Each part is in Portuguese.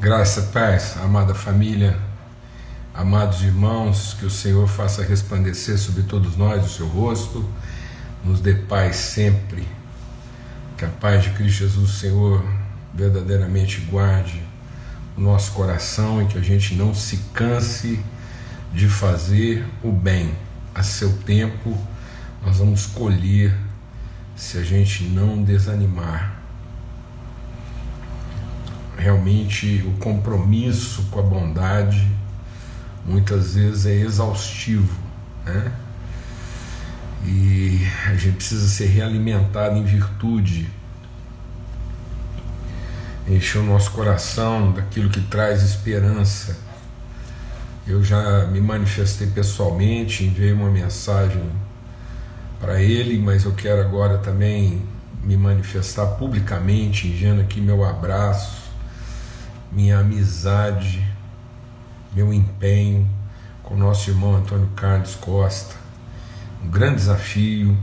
Graça, paz, amada família, amados irmãos, que o Senhor faça resplandecer sobre todos nós o seu rosto, nos dê paz sempre, que a paz de Cristo Jesus, Senhor, verdadeiramente guarde o nosso coração e que a gente não se canse de fazer o bem. A seu tempo, nós vamos colher se a gente não desanimar realmente o compromisso com a bondade muitas vezes é exaustivo, né? E a gente precisa ser realimentado em virtude, encher o nosso coração daquilo que traz esperança. Eu já me manifestei pessoalmente, enviei uma mensagem para ele, mas eu quero agora também me manifestar publicamente, enviando aqui meu abraço minha amizade, meu empenho com nosso irmão Antônio Carlos Costa. Um grande desafio,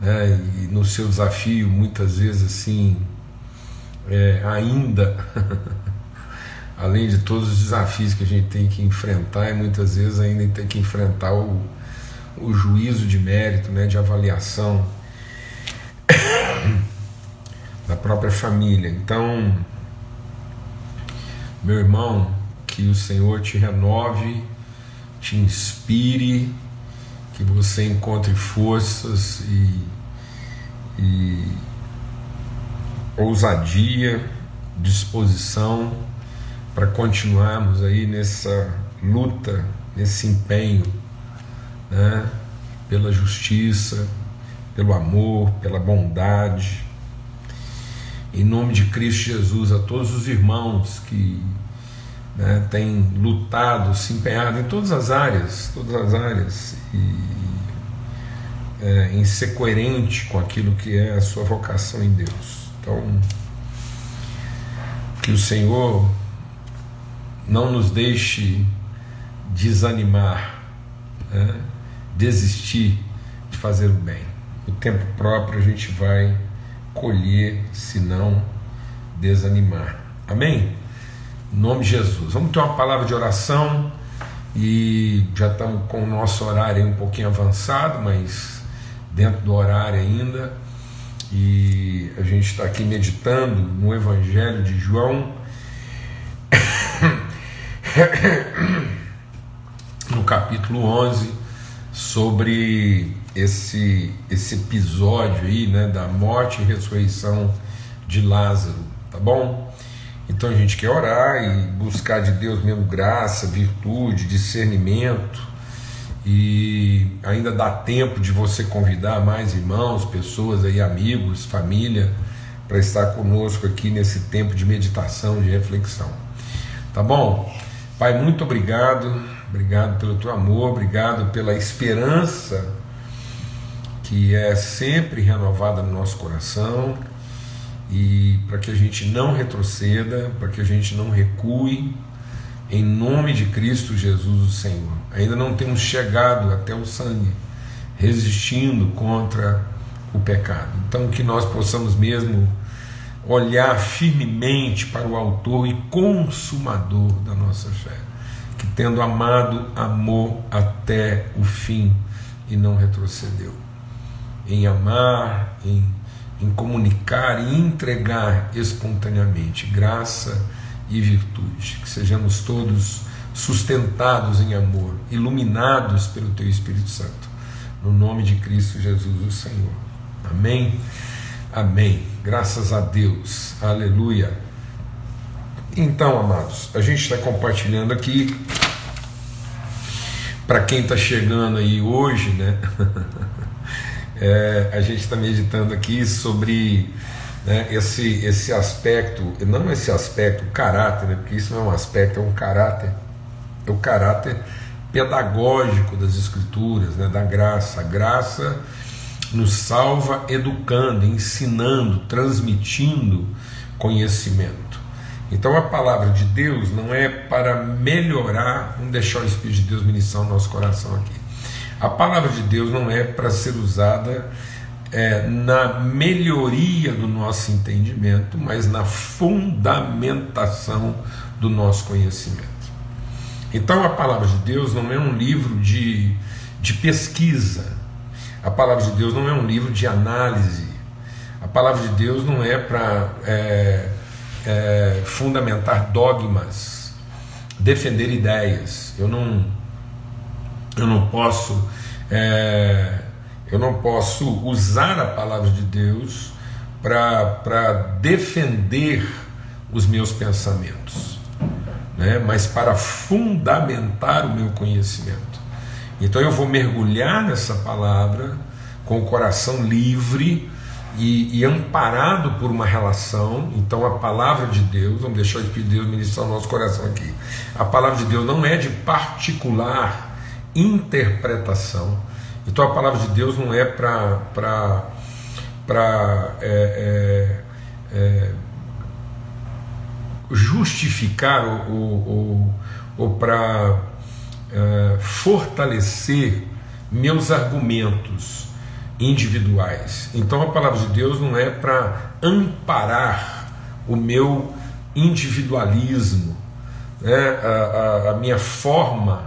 né? e no seu desafio, muitas vezes assim, é, ainda, além de todos os desafios que a gente tem que enfrentar, e muitas vezes ainda tem que enfrentar o, o juízo de mérito, né? de avaliação da própria família. Então, meu irmão, que o Senhor te renove, te inspire, que você encontre forças e, e ousadia, disposição para continuarmos aí nessa luta, nesse empenho, né? pela justiça, pelo amor, pela bondade, em nome de Cristo Jesus, a todos os irmãos que né, têm lutado, se empenhado em todas as áreas, todas as áreas, e é, em ser coerente com aquilo que é a sua vocação em Deus. Então, que o Senhor não nos deixe desanimar, né, desistir de fazer o bem. O tempo próprio a gente vai colher se não desanimar. Amém? Em nome de Jesus. Vamos ter uma palavra de oração e já estamos com o nosso horário um pouquinho avançado, mas dentro do horário ainda. E a gente está aqui meditando no Evangelho de João, no capítulo 11, sobre esse, esse episódio aí, né, da morte e ressurreição de Lázaro, tá bom? Então a gente quer orar e buscar de Deus mesmo graça, virtude, discernimento, e ainda dá tempo de você convidar mais irmãos, pessoas aí, amigos, família, para estar conosco aqui nesse tempo de meditação, de reflexão. Tá bom? Pai, muito obrigado, obrigado pelo teu amor, obrigado pela esperança que é sempre renovada no nosso coração e para que a gente não retroceda, para que a gente não recue, em nome de Cristo Jesus, o Senhor. Ainda não temos chegado até o sangue, resistindo contra o pecado. Então, que nós possamos mesmo olhar firmemente para o Autor e Consumador da nossa fé, que tendo amado, amou até o fim e não retrocedeu em amar, em, em comunicar e entregar espontaneamente graça e virtude. Que sejamos todos sustentados em amor, iluminados pelo Teu Espírito Santo. No nome de Cristo Jesus, o Senhor. Amém. Amém. Graças a Deus. Aleluia. Então, amados, a gente está compartilhando aqui. Para quem está chegando aí hoje, né? É, a gente está meditando aqui sobre né, esse, esse aspecto, não esse aspecto, o caráter, né, porque isso não é um aspecto, é um caráter, é o caráter pedagógico das Escrituras, né, da graça. A graça nos salva educando, ensinando, transmitindo conhecimento. Então a palavra de Deus não é para melhorar, vamos deixar o Espírito de Deus ministrar o nosso coração aqui. A palavra de Deus não é para ser usada é, na melhoria do nosso entendimento, mas na fundamentação do nosso conhecimento. Então a palavra de Deus não é um livro de, de pesquisa, a palavra de Deus não é um livro de análise, a palavra de Deus não é para é, é, fundamentar dogmas, defender ideias. Eu não, eu não posso, é, eu não posso usar a palavra de Deus para defender os meus pensamentos, né? mas para fundamentar o meu conhecimento. Então eu vou mergulhar nessa palavra com o coração livre e, e, amparado por uma relação. Então, a palavra de Deus, vamos deixar o Espírito de Deus ministrar o nosso coração aqui. A palavra de Deus não é de particular interpretação. Então, a palavra de Deus não é para é, é, é, justificar ou, ou, ou para é, fortalecer meus argumentos individuais. Então a palavra de Deus não é para amparar o meu individualismo, né, a, a, a, minha forma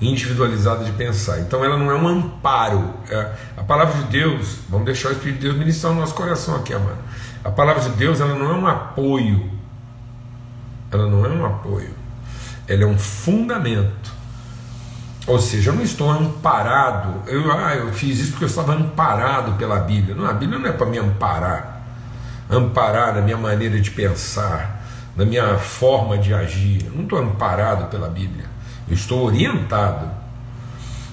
individualizada de pensar. Então ela não é um amparo. É, a palavra de Deus, vamos deixar o Espírito de Deus ministrar o nosso coração aqui, amado. A palavra de Deus ela não é um apoio. Ela não é um apoio. Ela é um fundamento ou seja, eu não estou amparado, eu, ah, eu fiz isso porque eu estava amparado pela Bíblia. Não, a Bíblia não é para me amparar, amparar na minha maneira de pensar, na minha forma de agir. Eu não estou amparado pela Bíblia, eu estou orientado.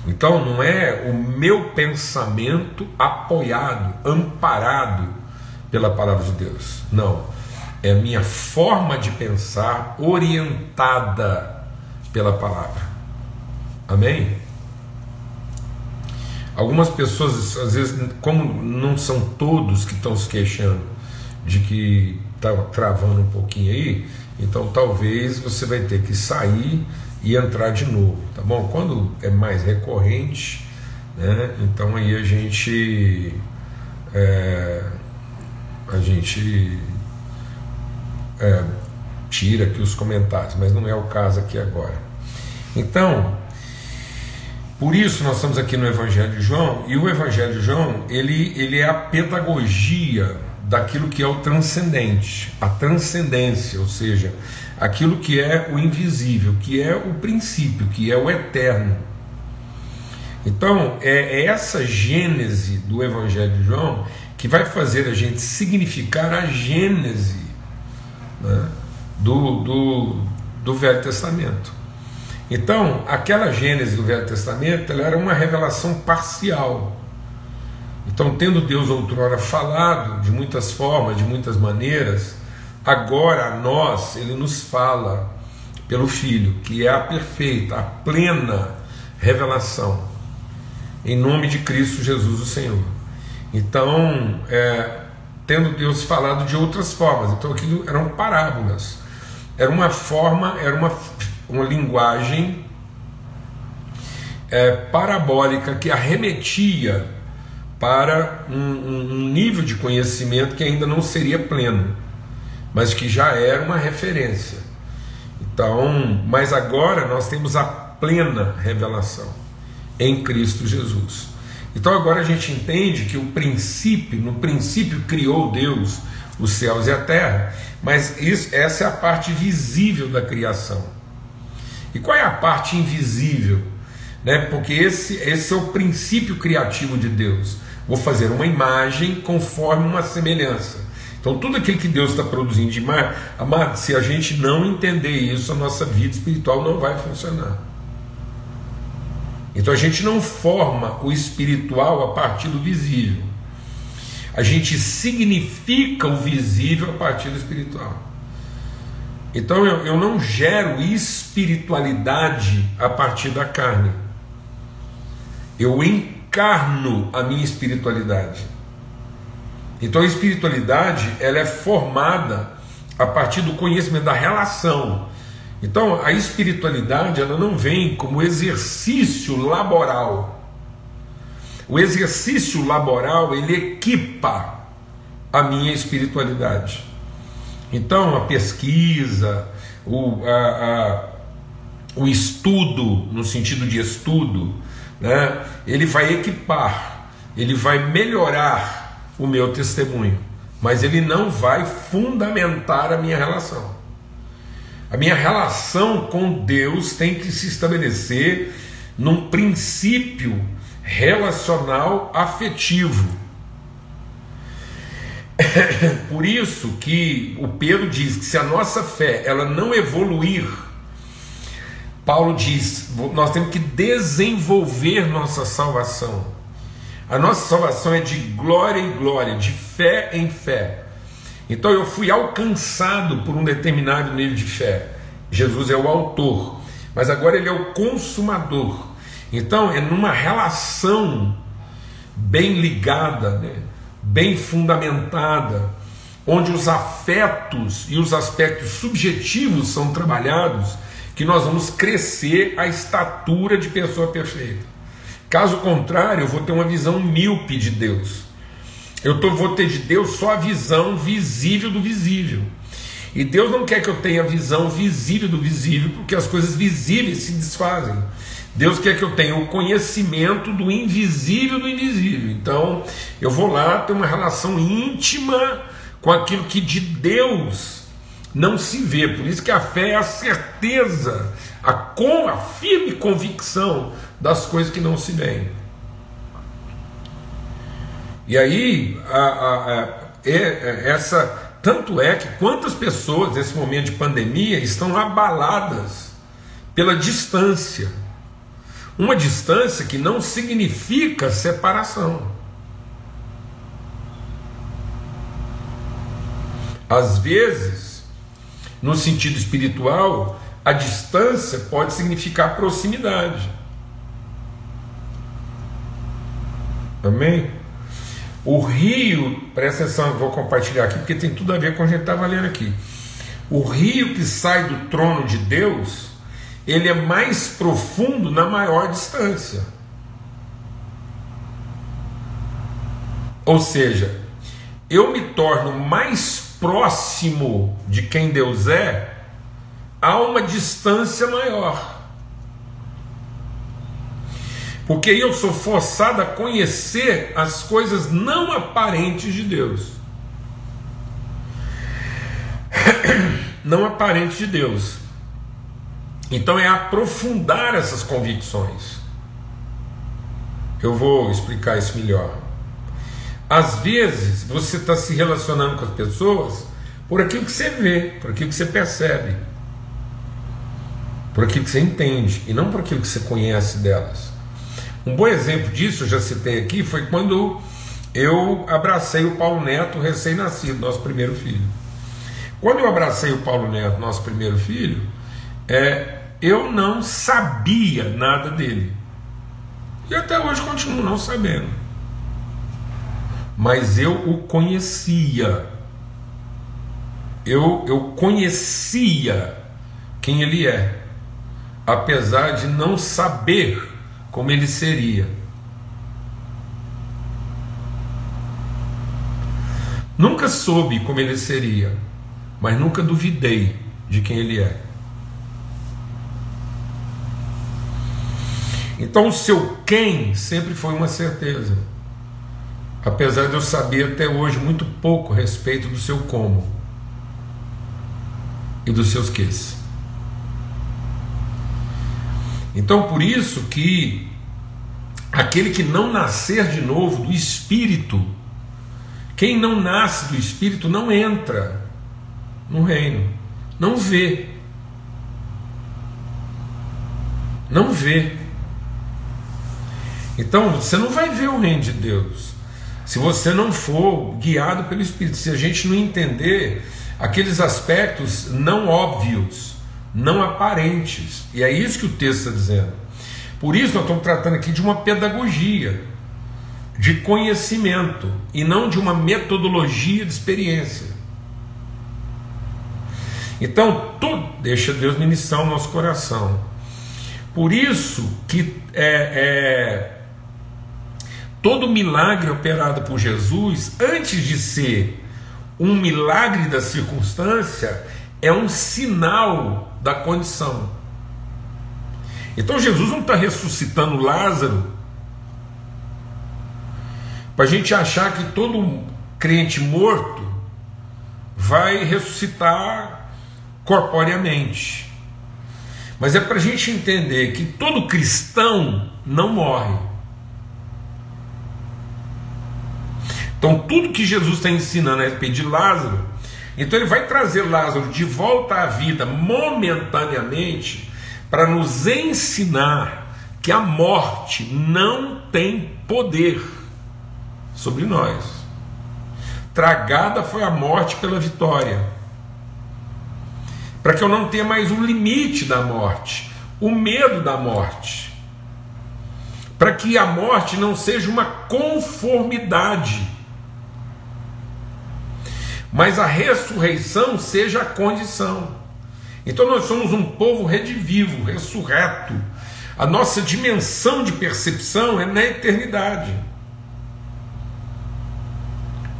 Então não é o meu pensamento apoiado, amparado pela palavra de Deus. Não. É a minha forma de pensar orientada pela palavra. Amém? Algumas pessoas, às vezes, como não são todos que estão se queixando de que está travando um pouquinho aí, então talvez você vai ter que sair e entrar de novo, tá bom? Quando é mais recorrente, né? Então aí a gente é, a gente é, tira aqui os comentários, mas não é o caso aqui agora. Então por isso nós estamos aqui no Evangelho de João, e o Evangelho de João, ele, ele é a pedagogia daquilo que é o transcendente, a transcendência, ou seja, aquilo que é o invisível, que é o princípio, que é o eterno. Então, é, é essa gênese do Evangelho de João que vai fazer a gente significar a gênese né, do, do, do Velho Testamento. Então, aquela Gênese do Velho Testamento ela era uma revelação parcial. Então, tendo Deus outrora falado de muitas formas, de muitas maneiras, agora a nós ele nos fala pelo Filho, que é a perfeita, a plena revelação, em nome de Cristo Jesus, o Senhor. Então, é, tendo Deus falado de outras formas, então aquilo eram parábolas, era uma forma, era uma uma linguagem é, parabólica que arremetia para um, um, nível de conhecimento que ainda não seria pleno, mas que já era uma referência. Então, mas agora nós temos a plena revelação em Cristo Jesus. Então agora a gente entende que o princípio, no princípio criou Deus os céus e a terra, mas isso, essa é a parte visível da criação. E qual é a parte invisível? Né? Porque esse, esse é o princípio criativo de Deus. Vou fazer uma imagem conforme uma semelhança. Então, tudo aquilo que Deus está produzindo de imagem, amado, se a gente não entender isso, a nossa vida espiritual não vai funcionar. Então, a gente não forma o espiritual a partir do visível. A gente significa o visível a partir do espiritual. Então eu, eu não gero espiritualidade a partir da carne. Eu encarno a minha espiritualidade. Então a espiritualidade ela é formada a partir do conhecimento da relação. Então a espiritualidade ela não vem como exercício laboral. o exercício laboral ele equipa a minha espiritualidade. Então, a pesquisa, o, a, a, o estudo, no sentido de estudo, né, ele vai equipar, ele vai melhorar o meu testemunho, mas ele não vai fundamentar a minha relação. A minha relação com Deus tem que se estabelecer num princípio relacional afetivo. Por isso que o Pedro diz que se a nossa fé ela não evoluir, Paulo diz, nós temos que desenvolver nossa salvação. A nossa salvação é de glória em glória, de fé em fé. Então eu fui alcançado por um determinado nível de fé. Jesus é o autor, mas agora ele é o consumador. Então é numa relação bem ligada, né? Bem fundamentada, onde os afetos e os aspectos subjetivos são trabalhados, que nós vamos crescer a estatura de pessoa perfeita. Caso contrário, eu vou ter uma visão míope de Deus. Eu tô, vou ter de Deus só a visão visível do visível. E Deus não quer que eu tenha visão visível do visível, porque as coisas visíveis se desfazem. Deus quer que eu tenha o conhecimento do invisível do invisível. Então, eu vou lá ter uma relação íntima com aquilo que de Deus não se vê. Por isso que a fé é a certeza, a, com, a firme convicção das coisas que não se veem. E aí, a, a, a, é, é, essa, tanto é que quantas pessoas nesse momento de pandemia estão abaladas pela distância. Uma distância que não significa separação. Às vezes, no sentido espiritual, a distância pode significar proximidade. Amém? O rio, presta atenção, vou compartilhar aqui porque tem tudo a ver com o que a gente estava lendo aqui. O rio que sai do trono de Deus, ele é mais profundo na maior distância. Ou seja, eu me torno mais próximo de quem Deus é a uma distância maior. Porque eu sou forçado a conhecer as coisas não aparentes de Deus. Não aparentes de Deus. Então é aprofundar essas convicções. Eu vou explicar isso melhor. Às vezes você está se relacionando com as pessoas por aquilo que você vê, por aquilo que você percebe, por aquilo que você entende, e não por aquilo que você conhece delas. Um bom exemplo disso, eu já citei aqui, foi quando eu abracei o Paulo Neto, recém-nascido, nosso primeiro filho. Quando eu abracei o Paulo Neto, nosso primeiro filho, é, eu não sabia nada dele. E até hoje continuo não sabendo. Mas eu o conhecia. Eu, eu conhecia quem ele é, apesar de não saber como ele seria. Nunca soube como ele seria, mas nunca duvidei de quem ele é. Então o seu quem sempre foi uma certeza. Apesar de eu saber até hoje muito pouco a respeito do seu como e dos seus quês. Então, por isso que aquele que não nascer de novo do Espírito, quem não nasce do Espírito não entra no reino, não vê. Não vê. Então, você não vai ver o reino de Deus se você não for guiado pelo Espírito, se a gente não entender aqueles aspectos não óbvios não aparentes. E é isso que o texto está dizendo. Por isso, nós estamos tratando aqui de uma pedagogia, de conhecimento, e não de uma metodologia de experiência. Então, tudo, deixa Deus ministrar o nosso coração. Por isso que é, é, todo milagre operado por Jesus, antes de ser um milagre da circunstância, é um sinal da condição. Então Jesus não está ressuscitando Lázaro para a gente achar que todo crente morto vai ressuscitar corporeamente. Mas é para a gente entender que todo cristão não morre. Então, tudo que Jesus está ensinando a respeito de Lázaro, então ele vai trazer Lázaro de volta à vida momentaneamente para nos ensinar que a morte não tem poder sobre nós. Tragada foi a morte pela vitória. Para que eu não tenha mais o limite da morte, o medo da morte. Para que a morte não seja uma conformidade, mas a ressurreição seja a condição. Então nós somos um povo redivivo, ressurreto. A nossa dimensão de percepção é na eternidade.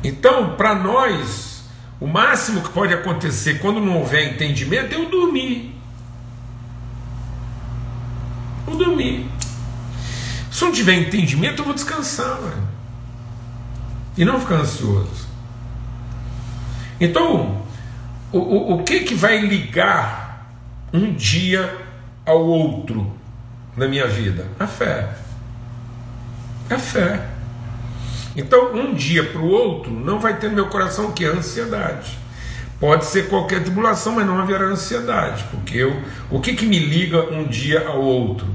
Então, para nós, o máximo que pode acontecer quando não houver entendimento é eu dormir. Eu dormir. Se não tiver entendimento, eu vou descansar. E não ficar ansioso. Então, o, o, o que, que vai ligar um dia ao outro na minha vida? A fé. A fé. Então, um dia para o outro, não vai ter no meu coração o que? A ansiedade. Pode ser qualquer tribulação, mas não haverá ansiedade, porque eu, o que, que me liga um dia ao outro?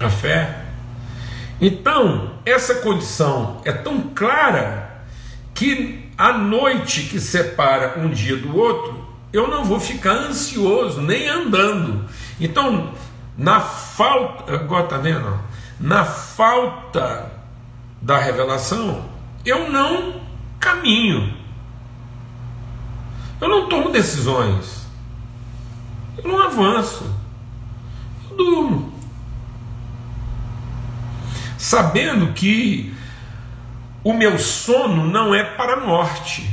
A fé. Então, essa condição é tão clara que a noite que separa um dia do outro, eu não vou ficar ansioso, nem andando. Então, na falta, agora tá vendo? Na falta da revelação, eu não caminho. Eu não tomo decisões. Eu não avanço. Eu durmo. Sabendo que o meu sono não é para a morte.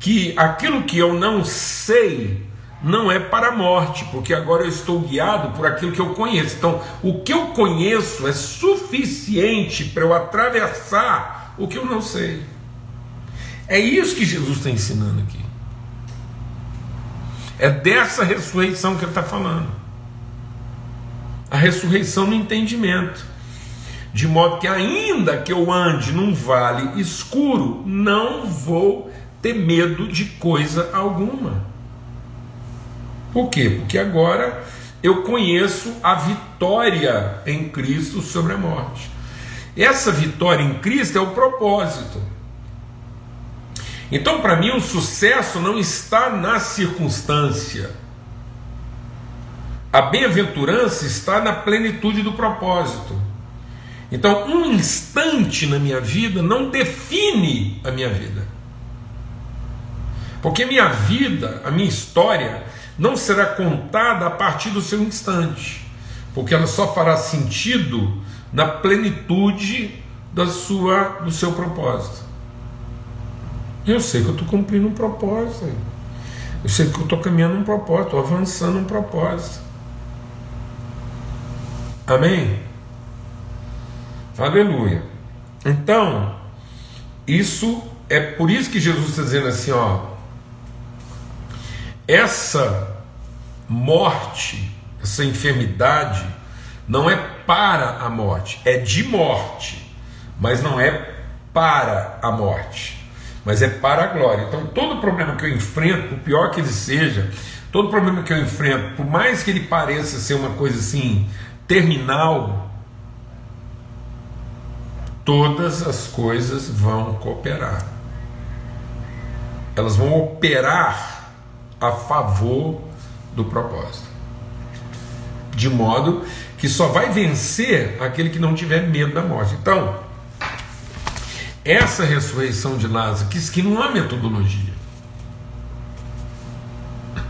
Que aquilo que eu não sei não é para a morte, porque agora eu estou guiado por aquilo que eu conheço. Então, o que eu conheço é suficiente para eu atravessar o que eu não sei. É isso que Jesus está ensinando aqui. É dessa ressurreição que ele está falando. A ressurreição no entendimento. De modo que, ainda que eu ande num vale escuro, não vou ter medo de coisa alguma. Por quê? Porque agora eu conheço a vitória em Cristo sobre a morte. Essa vitória em Cristo é o propósito. Então, para mim, o sucesso não está na circunstância. A bem-aventurança está na plenitude do propósito. Então, um instante na minha vida não define a minha vida. Porque minha vida, a minha história, não será contada a partir do seu instante, porque ela só fará sentido na plenitude da sua, do seu propósito. Eu sei que eu estou cumprindo um propósito. Eu sei que eu estou caminhando um propósito, avançando um propósito. Amém? Aleluia. Então, isso é por isso que Jesus está dizendo assim, ó, essa morte, essa enfermidade não é para a morte, é de morte, mas não é para a morte, mas é para a glória. Então, todo problema que eu enfrento, por pior que ele seja, todo problema que eu enfrento, por mais que ele pareça ser uma coisa assim terminal, todas as coisas vão cooperar. Elas vão operar a favor do propósito. De modo que só vai vencer aquele que não tiver medo da morte. Então, essa ressurreição de Lázaro, que, que não há metodologia.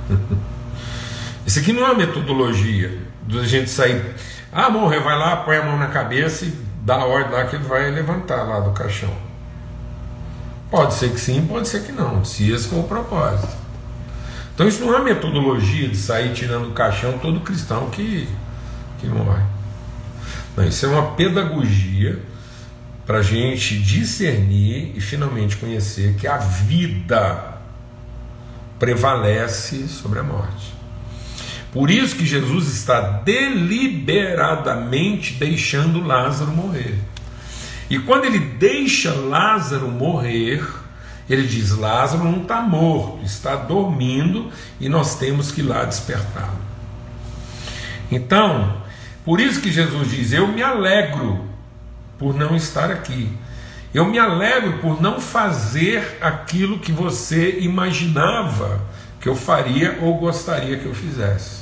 Isso aqui não é uma metodologia de a gente sair. Ah, morreu, vai lá, põe a mão na cabeça e dá a ordem lá que ele vai levantar lá do caixão. Pode ser que sim, pode ser que não, se esse for o propósito. Então isso não é metodologia de sair tirando o caixão todo cristão que, que morre. Não, isso é uma pedagogia para a gente discernir e finalmente conhecer que a vida prevalece sobre a morte. Por isso que Jesus está deliberadamente deixando Lázaro morrer. E quando ele deixa Lázaro morrer, ele diz: Lázaro não está morto, está dormindo e nós temos que ir lá despertá-lo. Então, por isso que Jesus diz: Eu me alegro por não estar aqui. Eu me alegro por não fazer aquilo que você imaginava que eu faria ou gostaria que eu fizesse.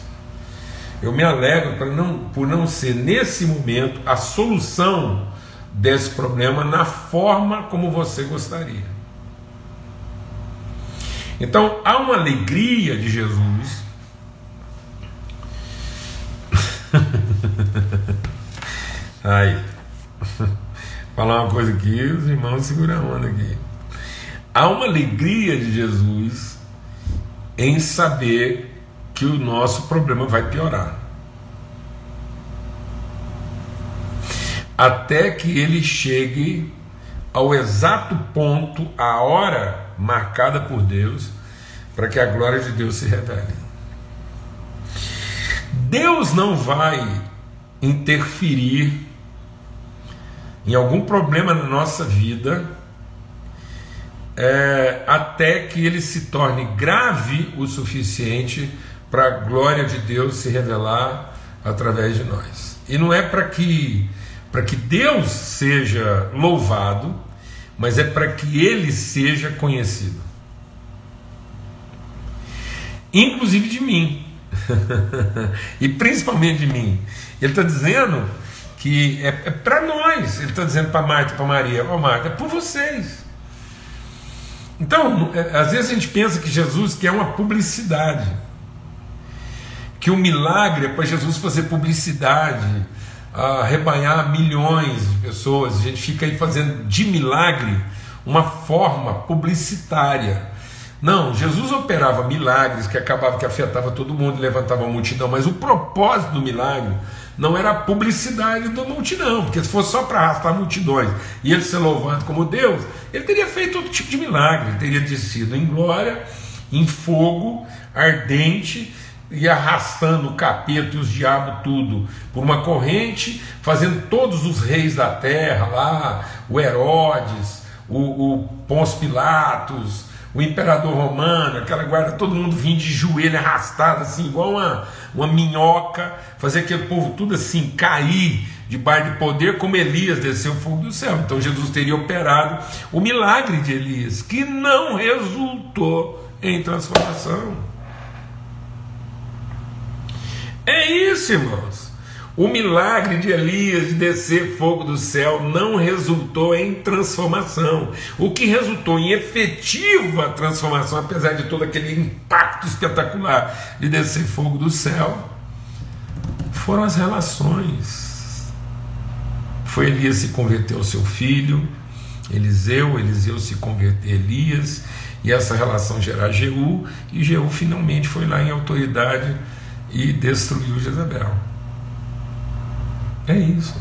Eu me alegro por não, por não ser, nesse momento, a solução desse problema na forma como você gostaria. Então, há uma alegria de Jesus. Ai, falar uma coisa aqui, os irmãos seguram a onda aqui. Há uma alegria de Jesus em saber que o nosso problema vai piorar. Até que ele chegue ao exato ponto, a hora marcada por Deus, para que a glória de Deus se revele. Deus não vai interferir em algum problema na nossa vida é, até que ele se torne grave o suficiente para a glória de Deus se revelar através de nós. E não é para que para que Deus seja louvado, mas é para que ele seja conhecido. Inclusive de mim. e principalmente de mim. Ele está dizendo que é, é para nós. Ele está dizendo para Marta para Maria: Ó oh, Marta, é por vocês. Então, às vezes a gente pensa que Jesus quer uma publicidade, que o milagre é para Jesus fazer publicidade, arrebanhar milhões de pessoas. A gente fica aí fazendo de milagre uma forma publicitária. Não, Jesus operava milagres que acabava que afetava todo mundo, levantava a multidão, mas o propósito do milagre não era a publicidade da multidão, porque se fosse só para arrastar multidões e ele ser louvado como Deus, ele teria feito outro tipo de milagre, ele teria descido em glória, em fogo ardente, e arrastando o capeta e os diabos tudo por uma corrente, fazendo todos os reis da terra lá, o Herodes, o, o Pons Pilatos, o imperador romano, aquela guarda, todo mundo vinha de joelho arrastado, assim, igual uma, uma minhoca, fazer aquele povo tudo assim cair debaixo de poder, como Elias desceu o fogo do céu. Então Jesus teria operado o milagre de Elias, que não resultou em transformação. É isso, irmãos. O milagre de Elias de descer fogo do céu não resultou em transformação. O que resultou em efetiva transformação, apesar de todo aquele impacto espetacular de descer fogo do céu, foram as relações. Foi Elias se converter ao seu filho, Eliseu, Eliseu se converter a Elias, e essa relação gerar Jeú, e Jeú finalmente foi lá em autoridade e destruiu Jezabel. É isso.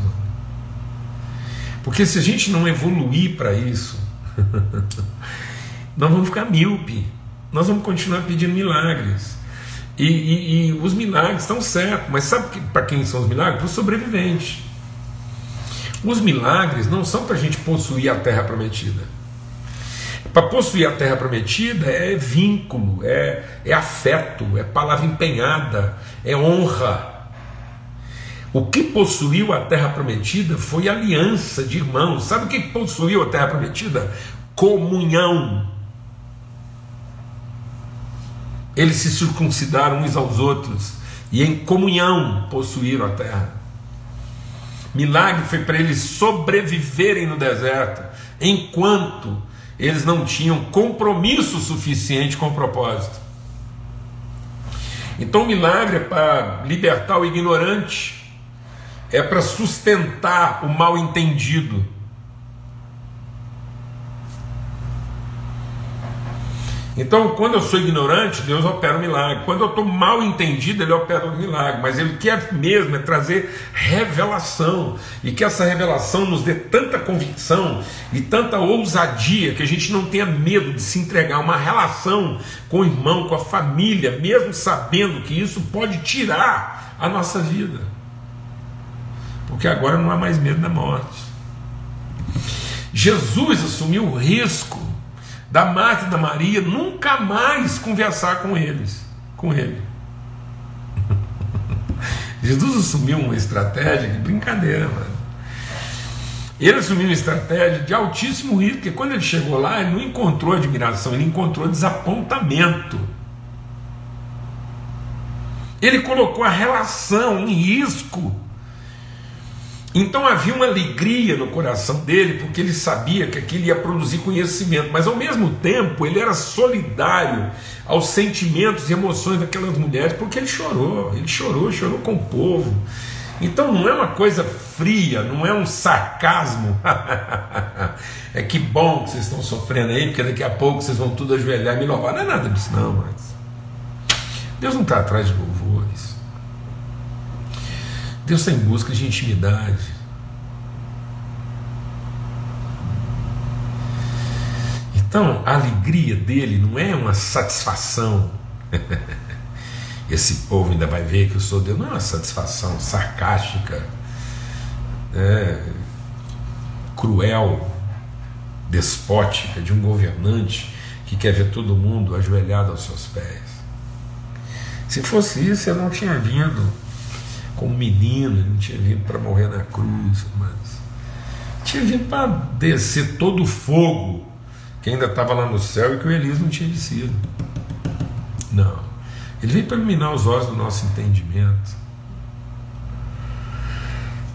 Porque se a gente não evoluir para isso, nós vamos ficar míope. Nós vamos continuar pedindo milagres. E, e, e os milagres estão certos, mas sabe para quem são os milagres? Para os sobreviventes. Os milagres não são para a gente possuir a terra prometida. Para possuir a terra prometida é vínculo, é, é afeto, é palavra empenhada, é honra. O que possuiu a terra prometida foi aliança de irmãos. Sabe o que possuiu a terra prometida? Comunhão. Eles se circuncidaram uns aos outros e em comunhão possuíram a terra. Milagre foi para eles sobreviverem no deserto, enquanto eles não tinham compromisso suficiente com o propósito. Então, milagre é para libertar o ignorante é para sustentar o mal entendido. Então, quando eu sou ignorante, Deus opera um milagre. Quando eu estou mal entendido, Ele opera um milagre. Mas Ele quer mesmo é trazer revelação. E que essa revelação nos dê tanta convicção e tanta ousadia que a gente não tenha medo de se entregar uma relação com o irmão, com a família, mesmo sabendo que isso pode tirar a nossa vida. Porque agora não há mais medo da morte. Jesus assumiu o risco da Marta e da Maria nunca mais conversar com eles, com ele. Jesus assumiu uma estratégia de brincadeira, mano. Ele assumiu uma estratégia de altíssimo risco, porque quando ele chegou lá, ele não encontrou admiração, ele encontrou desapontamento. Ele colocou a relação em risco. Então havia uma alegria no coração dele, porque ele sabia que aquilo ia produzir conhecimento, mas ao mesmo tempo ele era solidário aos sentimentos e emoções daquelas mulheres, porque ele chorou, ele chorou, chorou com o povo. Então não é uma coisa fria, não é um sarcasmo. é que bom que vocês estão sofrendo aí, porque daqui a pouco vocês vão tudo ajoelhar e me louvar. Não é nada disso, não, mas. Deus não está atrás de louvores. Deus está em busca de intimidade. Então, a alegria dele não é uma satisfação. Esse povo ainda vai ver que eu sou Deus. Não é uma satisfação sarcástica, é, cruel, despótica de um governante que quer ver todo mundo ajoelhado aos seus pés. Se fosse isso, eu não tinha vindo como menino, ele não tinha vindo para morrer na cruz, mas tinha vindo para descer todo o fogo que ainda estava lá no céu e que o Elias não tinha descido. Não. Ele veio para iluminar os olhos do nosso entendimento.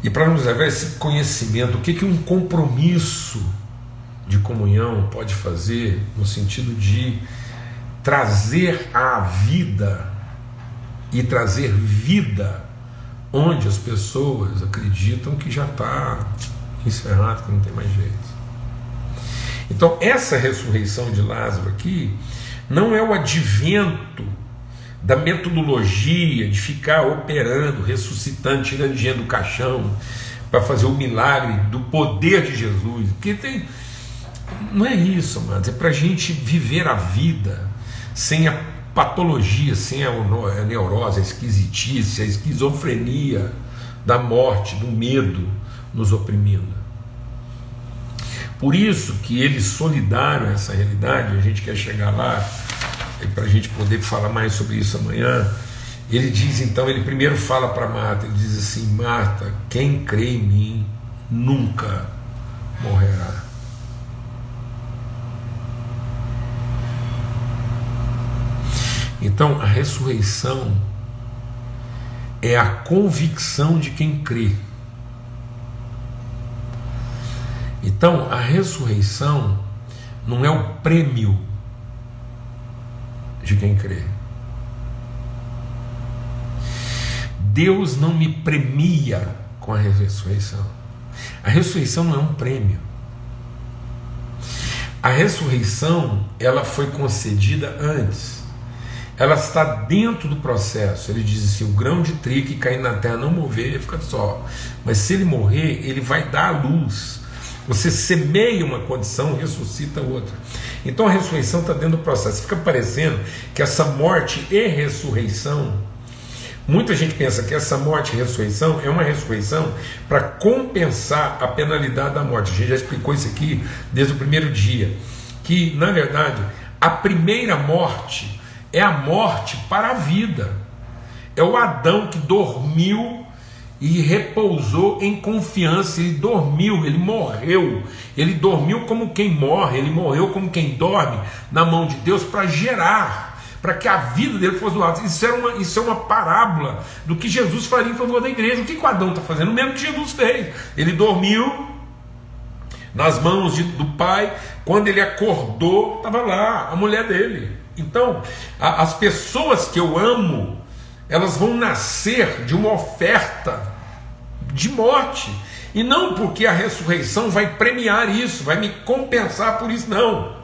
E para nos levar a esse conhecimento, o que, que um compromisso de comunhão pode fazer no sentido de trazer à vida e trazer vida onde as pessoas acreditam que já está encerrado, que não tem mais jeito. Então, essa ressurreição de Lázaro aqui não é o advento da metodologia de ficar operando, ressuscitando, tirando dinheiro do caixão para fazer o milagre do poder de Jesus. Porque tem. Não é isso, mas é para a gente viver a vida sem a patologia, sem a neurose, a esquisitice, a esquizofrenia da morte, do medo nos oprimindo. Por isso que eles solidaram essa realidade, a gente quer chegar lá, para a gente poder falar mais sobre isso amanhã. Ele diz então, ele primeiro fala para Marta, ele diz assim: Marta, quem crê em mim nunca morrerá. Então, a ressurreição é a convicção de quem crê. Então, a ressurreição não é o prêmio de quem crê. Deus não me premia com a ressurreição. A ressurreição não é um prêmio. A ressurreição, ela foi concedida antes ela está dentro do processo. Ele diz assim: o grão de trigo que cair na terra não mover, ele fica só. Mas se ele morrer, ele vai dar a luz. Você semeia uma condição, ressuscita outra. Então a ressurreição está dentro do processo. Fica parecendo que essa morte e ressurreição. Muita gente pensa que essa morte e ressurreição é uma ressurreição para compensar a penalidade da morte. A gente já explicou isso aqui desde o primeiro dia. Que, na verdade, a primeira morte é a morte para a vida. É o Adão que dormiu e repousou em confiança. Ele dormiu, ele morreu. Ele dormiu como quem morre, ele morreu como quem dorme na mão de Deus para gerar, para que a vida dele fosse do lado. Isso, era uma, isso é uma parábola do que Jesus faria em favor da igreja. O que, que o Adão está fazendo? O mesmo que Jesus fez. Ele dormiu nas mãos de, do Pai. Quando ele acordou, estava lá a mulher dele. Então, a, as pessoas que eu amo, elas vão nascer de uma oferta de morte. E não porque a ressurreição vai premiar isso, vai me compensar por isso, não.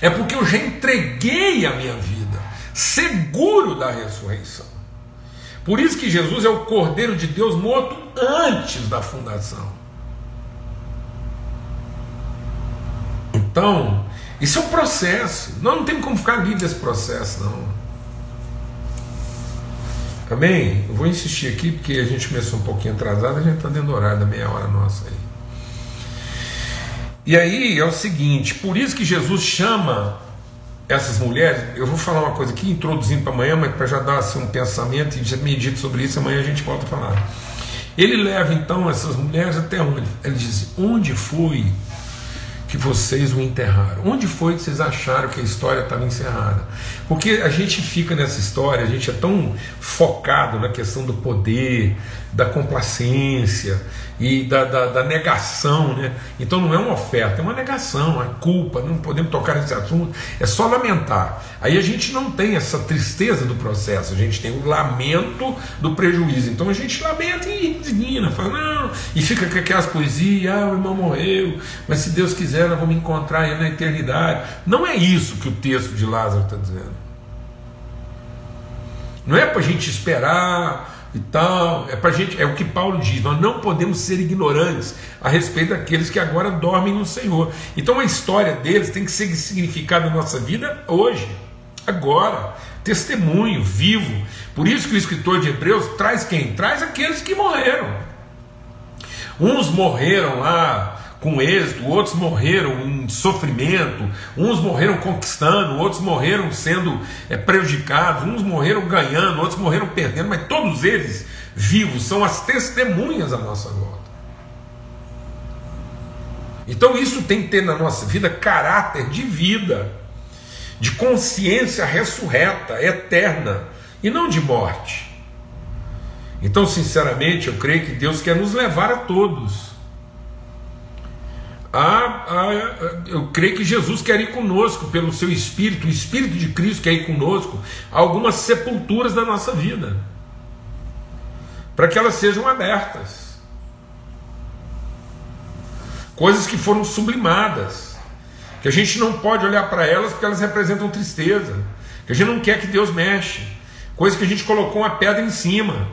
É porque eu já entreguei a minha vida, seguro da ressurreição. Por isso que Jesus é o Cordeiro de Deus morto antes da fundação. Então, isso é um processo. Nós não temos como ficar livre desse processo, não. Amém? Eu vou insistir aqui porque a gente começou um pouquinho atrasado, a gente está dentro do horário da meia hora nossa aí. E aí é o seguinte, por isso que Jesus chama essas mulheres, eu vou falar uma coisa aqui, introduzindo para amanhã, mas para já dar assim, um pensamento e já medito sobre isso, amanhã a gente volta a falar. Ele leva então essas mulheres até onde? Ele diz: Onde foi que vocês o enterraram? Onde foi que vocês acharam que a história estava encerrada? Porque a gente fica nessa história, a gente é tão focado na questão do poder, da complacência e da, da, da, negação, né? Então não é uma oferta, é uma negação, é culpa, não podemos tocar nesse assunto, é só lamentar. Aí a gente não tem essa tristeza do processo, a gente tem o lamento do prejuízo. Então a gente lamenta e indigna, fala, não, e fica com aquelas poesias, ah, o irmão morreu, mas se Deus quiser, nós vamos encontrar ele na eternidade. Não é isso que o texto de Lázaro está dizendo. Não é para a gente esperar e tal. É para gente, é o que Paulo diz. Nós não podemos ser ignorantes a respeito daqueles que agora dormem no Senhor. Então a história deles tem que ser significada na nossa vida hoje, agora, testemunho vivo. Por isso que o escritor de Hebreus traz quem? Traz aqueles que morreram. Uns morreram lá com êxito, outros morreram em sofrimento, uns morreram conquistando, outros morreram sendo é, prejudicados, uns morreram ganhando, outros morreram perdendo, mas todos eles vivos são as testemunhas à nossa volta. Então isso tem que ter na nossa vida caráter de vida, de consciência ressurreta, eterna, e não de morte. Então, sinceramente, eu creio que Deus quer nos levar a todos a, a, eu creio que Jesus quer ir conosco pelo seu Espírito, o Espírito de Cristo quer ir conosco algumas sepulturas da nossa vida, para que elas sejam abertas. Coisas que foram sublimadas, que a gente não pode olhar para elas porque elas representam tristeza, que a gente não quer que Deus mexe, coisas que a gente colocou uma pedra em cima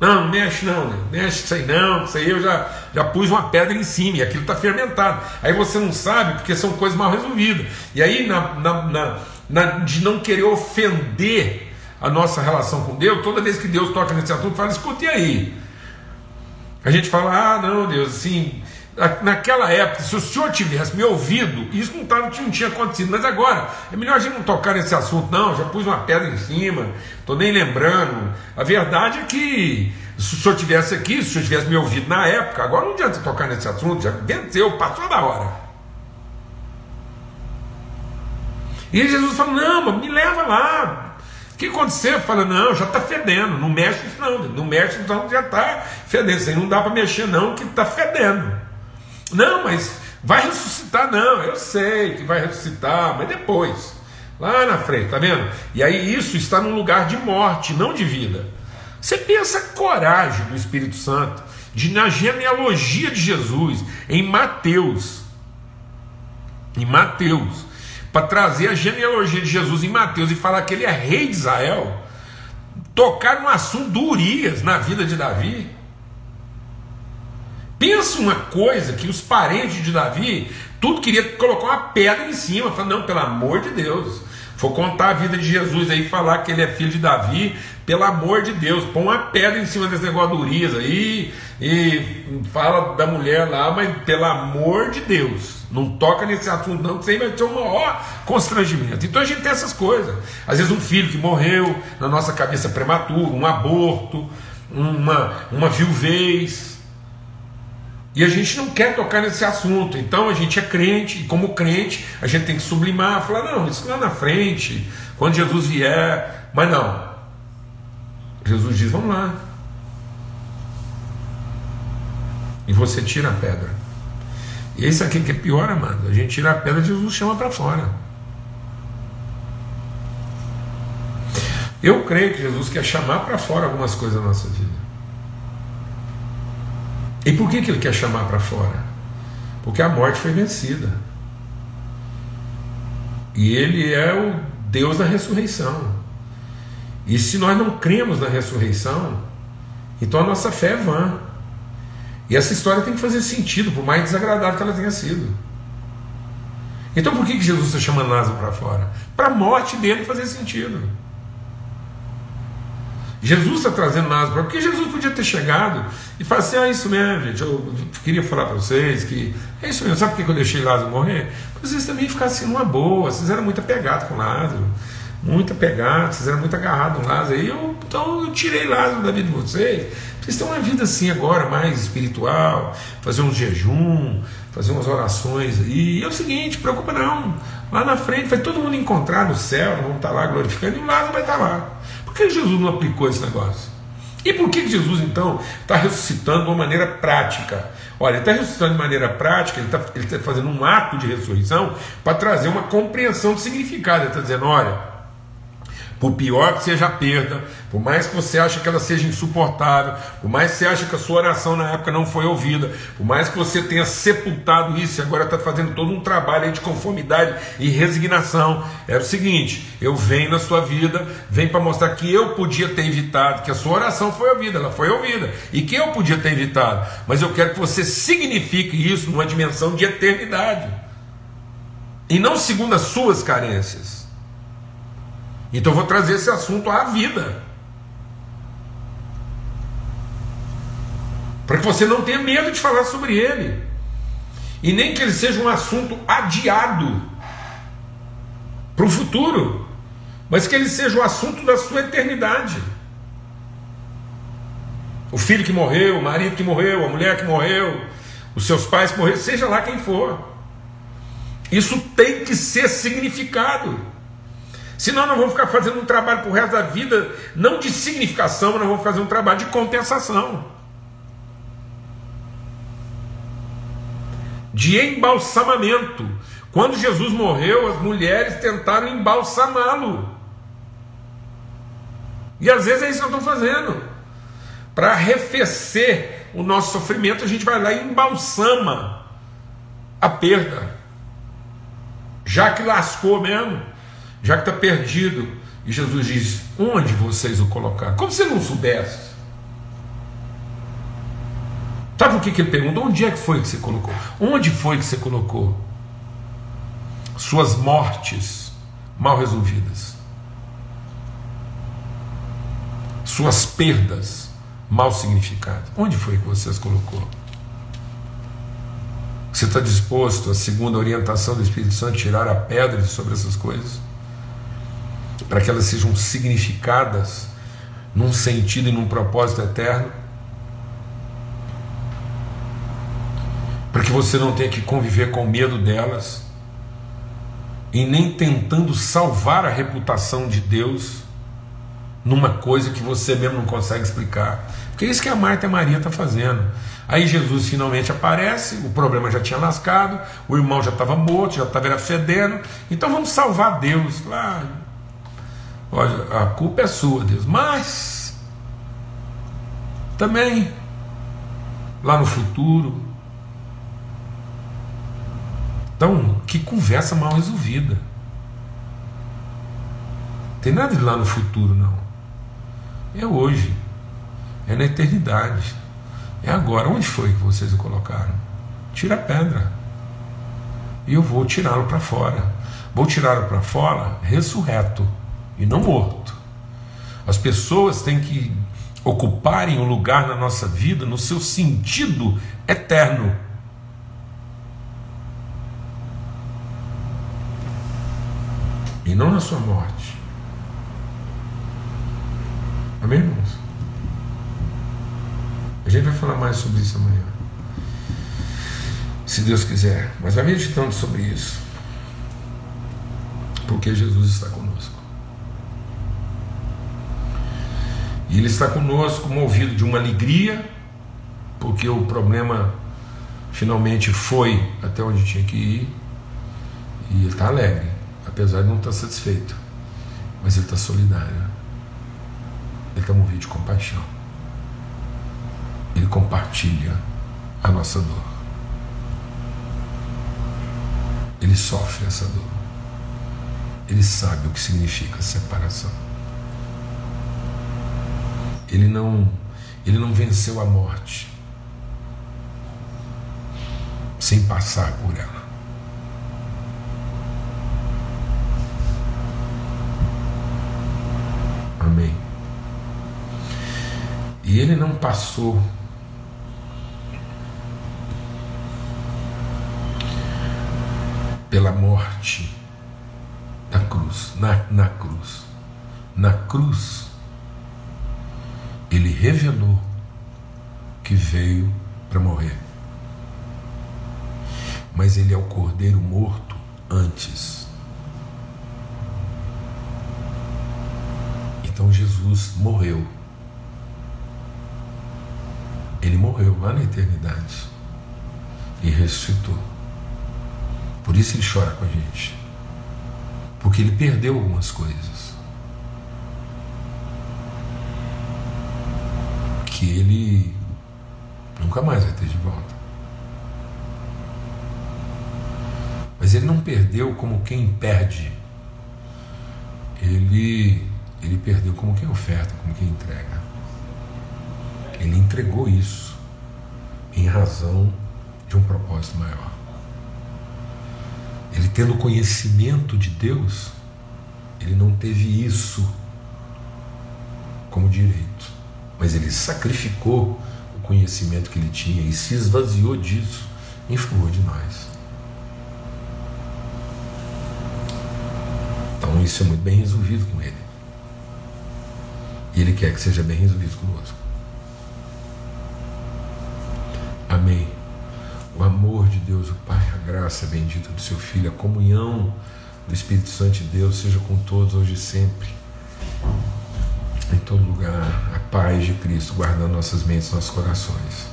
não, não mexe não, né? mexe isso aí não, isso aí eu já, já pus uma pedra em cima e aquilo está fermentado. Aí você não sabe porque são coisas mal resolvidas. E aí, na, na, na, na, de não querer ofender a nossa relação com Deus, toda vez que Deus toca nesse assunto, fala, escute aí. A gente fala, ah, não, Deus, assim, naquela época, se o senhor tivesse me ouvido, isso não, tava, não tinha acontecido. Mas agora, é melhor a gente não tocar nesse assunto, não. Já pus uma pedra em cima, estou nem lembrando. A verdade é que se o senhor tivesse aqui, se o senhor tivesse me ouvido na época, agora não adianta tocar nesse assunto, já venceu, passou da hora. E Jesus fala: Não, mas me leva lá. O que aconteceu? Fala, não, já está fedendo, não mexe não, não mexe, então já está fedendo. Isso aí não dá para mexer, não, que está fedendo. Não, mas vai ressuscitar, não. Eu sei que vai ressuscitar, mas depois, lá na frente, tá vendo? E aí isso está num lugar de morte, não de vida. Você pensa a coragem do Espírito Santo de na genealogia de Jesus, em Mateus, em Mateus, para trazer a genealogia de Jesus em Mateus e falar que ele é rei de Israel, tocar no assunto Urias na vida de Davi. Pensa uma coisa que os parentes de Davi, tudo queria colocar uma pedra em cima, falando, não, pelo amor de Deus. For contar a vida de Jesus aí, falar que ele é filho de Davi, pelo amor de Deus, põe uma pedra em cima desse negócio do Urias aí, e fala da mulher lá, mas pelo amor de Deus, não toca nesse assunto, não, que isso aí vai ter um maior constrangimento. Então a gente tem essas coisas. Às vezes um filho que morreu, na nossa cabeça prematuro, um aborto, uma, uma viuvez. E a gente não quer tocar nesse assunto. Então a gente é crente, e como crente, a gente tem que sublimar, falar, não, isso lá na frente, quando Jesus vier. Mas não. Jesus diz, vamos lá. E você tira a pedra. E esse aqui que é pior, amado. A gente tira a pedra, Jesus chama para fora. Eu creio que Jesus quer chamar para fora algumas coisas da nossa vida. E por que, que ele quer chamar para fora? Porque a morte foi vencida. E ele é o Deus da ressurreição. E se nós não cremos na ressurreição, então a nossa fé é vã. E essa história tem que fazer sentido, por mais desagradável que ela tenha sido. Então por que, que Jesus está chamando Lázaro para fora? Para a morte dele fazer sentido. Jesus está trazendo Lázaro para porque Jesus podia ter chegado e falar assim: ah, isso mesmo, gente, eu queria falar para vocês que é isso mesmo, sabe por que eu deixei Lázaro morrer? Porque vocês também ficassem numa boa, vocês eram muito apegados com Lázaro, muito apegados, vocês eram muito agarrados com Lázaro, e eu, então eu tirei Lázaro da vida de vocês, vocês têm uma vida assim agora, mais espiritual, fazer um jejum, fazer umas orações aí. E é o seguinte, preocupa não. Lá na frente vai todo mundo encontrar no céu, vamos estar lá glorificando, e o Lázaro vai estar lá que Jesus não aplicou esse negócio? E por que Jesus então está ressuscitando de uma maneira prática? Olha, ele está ressuscitando de maneira prática, ele está tá fazendo um ato de ressurreição para trazer uma compreensão de significado. Ele está dizendo: olha, por pior que seja a perda, por mais que você ache que ela seja insuportável, por mais que você ache que a sua oração na época não foi ouvida, por mais que você tenha sepultado isso e agora está fazendo todo um trabalho de conformidade e resignação, é o seguinte: eu venho na sua vida, venho para mostrar que eu podia ter evitado, que a sua oração foi ouvida, ela foi ouvida, e que eu podia ter evitado, mas eu quero que você signifique isso numa dimensão de eternidade, e não segundo as suas carências. Então vou trazer esse assunto à vida. Para que você não tenha medo de falar sobre ele. E nem que ele seja um assunto adiado para o futuro, mas que ele seja o assunto da sua eternidade. O filho que morreu, o marido que morreu, a mulher que morreu, os seus pais que morreram, seja lá quem for. Isso tem que ser significado. Senão nós vamos ficar fazendo um trabalho para o resto da vida, não de significação, mas nós vamos fazer um trabalho de compensação. De embalsamamento. Quando Jesus morreu, as mulheres tentaram embalsamá-lo. E às vezes é isso que nós estamos fazendo. Para arrefecer o nosso sofrimento, a gente vai lá e embalsama a perda. Já que lascou mesmo já que está perdido. E Jesus diz: Onde vocês o colocaram? Como se não soubesse? Sabe o que, que ele pergunta? Onde é que foi que você colocou? Onde foi que você colocou suas mortes mal resolvidas? Suas perdas mal significadas? Onde foi que você as colocou? Você está disposto, a segundo a orientação do Espírito Santo, tirar a pedra sobre essas coisas? Para que elas sejam significadas num sentido e num propósito eterno, para que você não tenha que conviver com medo delas e nem tentando salvar a reputação de Deus numa coisa que você mesmo não consegue explicar. Porque é isso que a Marta e a Maria estão tá fazendo. Aí Jesus finalmente aparece, o problema já tinha lascado, o irmão já estava morto, já estava fedendo, então vamos salvar Deus. Claro, Olha, a culpa é sua, Deus, mas também lá no futuro. Então, que conversa mal resolvida. Tem nada de lá no futuro, não. É hoje. É na eternidade. É agora. Onde foi que vocês o colocaram? Tira a pedra. E eu vou tirá-lo para fora. Vou tirá-lo para fora ressurreto e não morto. As pessoas têm que ocuparem um lugar na nossa vida no seu sentido eterno. E não na sua morte. Amém, irmãos? A gente vai falar mais sobre isso amanhã. Se Deus quiser. Mas vai meditando sobre isso. Porque Jesus está conosco. E Ele está conosco, movido de uma alegria, porque o problema finalmente foi até onde tinha que ir, e Ele está alegre, apesar de não estar satisfeito, mas Ele está solidário. Ele está movido de compaixão. Ele compartilha a nossa dor. Ele sofre essa dor. Ele sabe o que significa separação. Ele não, ele não venceu a morte sem passar por ela. Amém. E ele não passou pela morte da cruz, na, na cruz. Na cruz, ele revelou que veio para morrer. Mas ele é o cordeiro morto antes. Então Jesus morreu. Ele morreu lá na eternidade e ressuscitou. Por isso ele chora com a gente. Porque ele perdeu algumas coisas. Ele nunca mais vai ter de volta. Mas ele não perdeu como quem perde. Ele, ele perdeu como quem oferta, como quem entrega. Ele entregou isso em razão de um propósito maior. Ele tendo conhecimento de Deus, ele não teve isso como direito, mas ele sacrificou o conhecimento que ele tinha e se esvaziou disso em favor de nós. Então isso é muito bem resolvido com ele. E ele quer que seja bem resolvido conosco. Amém o amor de Deus, o Pai, a graça bendita do seu Filho, a comunhão do Espírito Santo de Deus seja com todos hoje e sempre, em todo lugar, paz de Cristo guardando nossas mentes, nossos corações.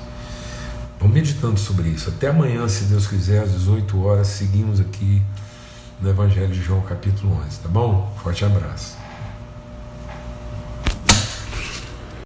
Vamos meditando sobre isso. Até amanhã, se Deus quiser, às 18 horas, seguimos aqui no Evangelho de João, capítulo 11, tá bom? Forte abraço.